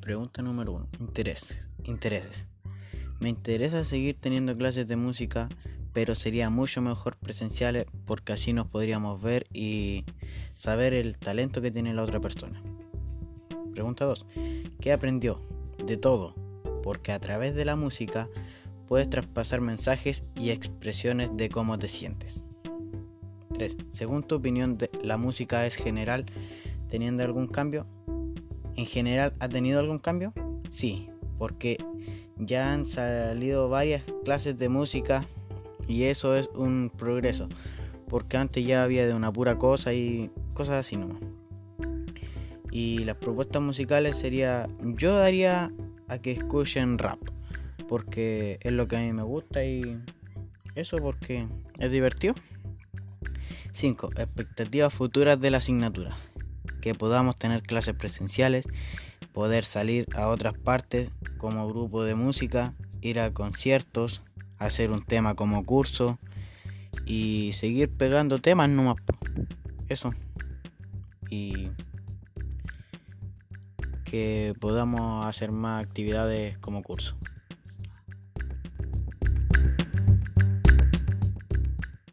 Pregunta número 1. Intereses. Intereses. Me interesa seguir teniendo clases de música, pero sería mucho mejor presenciales porque así nos podríamos ver y saber el talento que tiene la otra persona. Pregunta 2. ¿Qué aprendió? De todo, porque a través de la música puedes traspasar mensajes y expresiones de cómo te sientes. 3. Según tu opinión, ¿la música es general teniendo algún cambio? ¿En general ha tenido algún cambio? Sí, porque ya han salido varias clases de música y eso es un progreso, porque antes ya había de una pura cosa y cosas así nomás. Y las propuestas musicales sería, yo daría a que escuchen rap, porque es lo que a mí me gusta y eso porque es divertido. 5. Expectativas futuras de la asignatura. Que podamos tener clases presenciales, poder salir a otras partes como grupo de música, ir a conciertos, hacer un tema como curso y seguir pegando temas nomás. Eso. Y que podamos hacer más actividades como curso.